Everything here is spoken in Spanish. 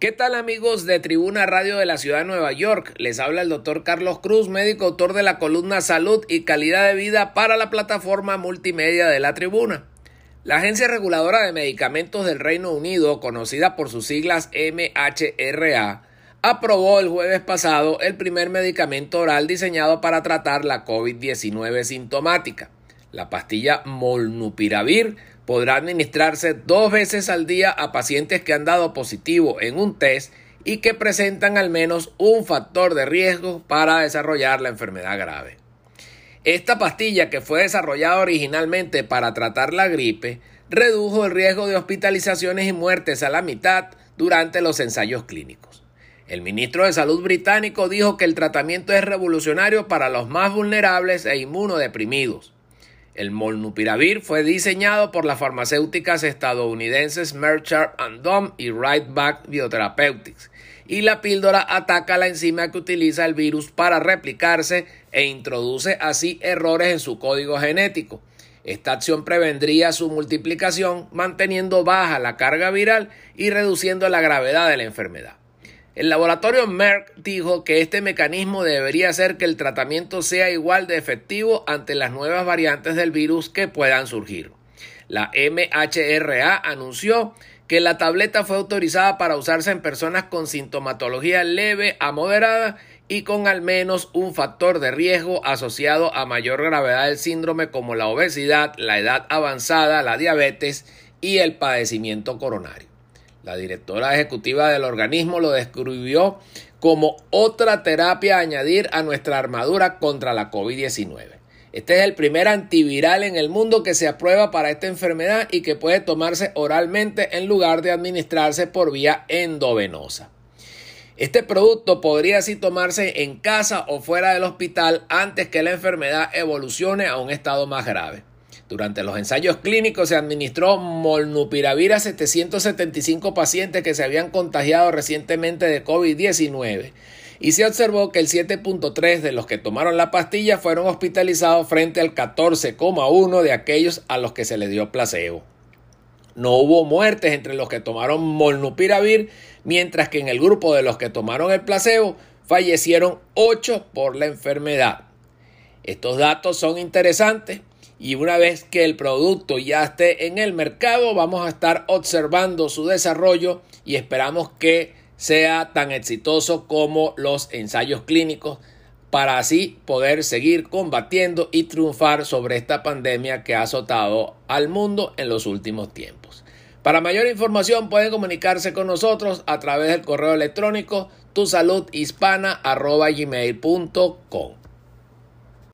¿Qué tal amigos de Tribuna Radio de la Ciudad de Nueva York? Les habla el doctor Carlos Cruz, médico autor de la columna Salud y Calidad de Vida para la plataforma multimedia de la Tribuna. La Agencia Reguladora de Medicamentos del Reino Unido, conocida por sus siglas MHRA, aprobó el jueves pasado el primer medicamento oral diseñado para tratar la COVID-19 sintomática. La pastilla Molnupiravir podrá administrarse dos veces al día a pacientes que han dado positivo en un test y que presentan al menos un factor de riesgo para desarrollar la enfermedad grave. Esta pastilla, que fue desarrollada originalmente para tratar la gripe, redujo el riesgo de hospitalizaciones y muertes a la mitad durante los ensayos clínicos. El ministro de Salud británico dijo que el tratamiento es revolucionario para los más vulnerables e inmunodeprimidos. El molnupiravir fue diseñado por las farmacéuticas estadounidenses Merck Sharp Dohme y Rightback Biotherapeutics y la píldora ataca la enzima que utiliza el virus para replicarse e introduce así errores en su código genético. Esta acción prevendría su multiplicación manteniendo baja la carga viral y reduciendo la gravedad de la enfermedad. El laboratorio Merck dijo que este mecanismo debería hacer que el tratamiento sea igual de efectivo ante las nuevas variantes del virus que puedan surgir. La MHRA anunció que la tableta fue autorizada para usarse en personas con sintomatología leve a moderada y con al menos un factor de riesgo asociado a mayor gravedad del síndrome como la obesidad, la edad avanzada, la diabetes y el padecimiento coronario. La directora ejecutiva del organismo lo describió como otra terapia a añadir a nuestra armadura contra la COVID-19. Este es el primer antiviral en el mundo que se aprueba para esta enfermedad y que puede tomarse oralmente en lugar de administrarse por vía endovenosa. Este producto podría así tomarse en casa o fuera del hospital antes que la enfermedad evolucione a un estado más grave. Durante los ensayos clínicos se administró molnupiravir a 775 pacientes que se habían contagiado recientemente de COVID-19 y se observó que el 7.3 de los que tomaron la pastilla fueron hospitalizados frente al 14,1 de aquellos a los que se les dio placebo. No hubo muertes entre los que tomaron molnupiravir, mientras que en el grupo de los que tomaron el placebo fallecieron 8 por la enfermedad. Estos datos son interesantes y una vez que el producto ya esté en el mercado vamos a estar observando su desarrollo y esperamos que sea tan exitoso como los ensayos clínicos para así poder seguir combatiendo y triunfar sobre esta pandemia que ha azotado al mundo en los últimos tiempos. Para mayor información pueden comunicarse con nosotros a través del correo electrónico tusaludhispana.gmail.com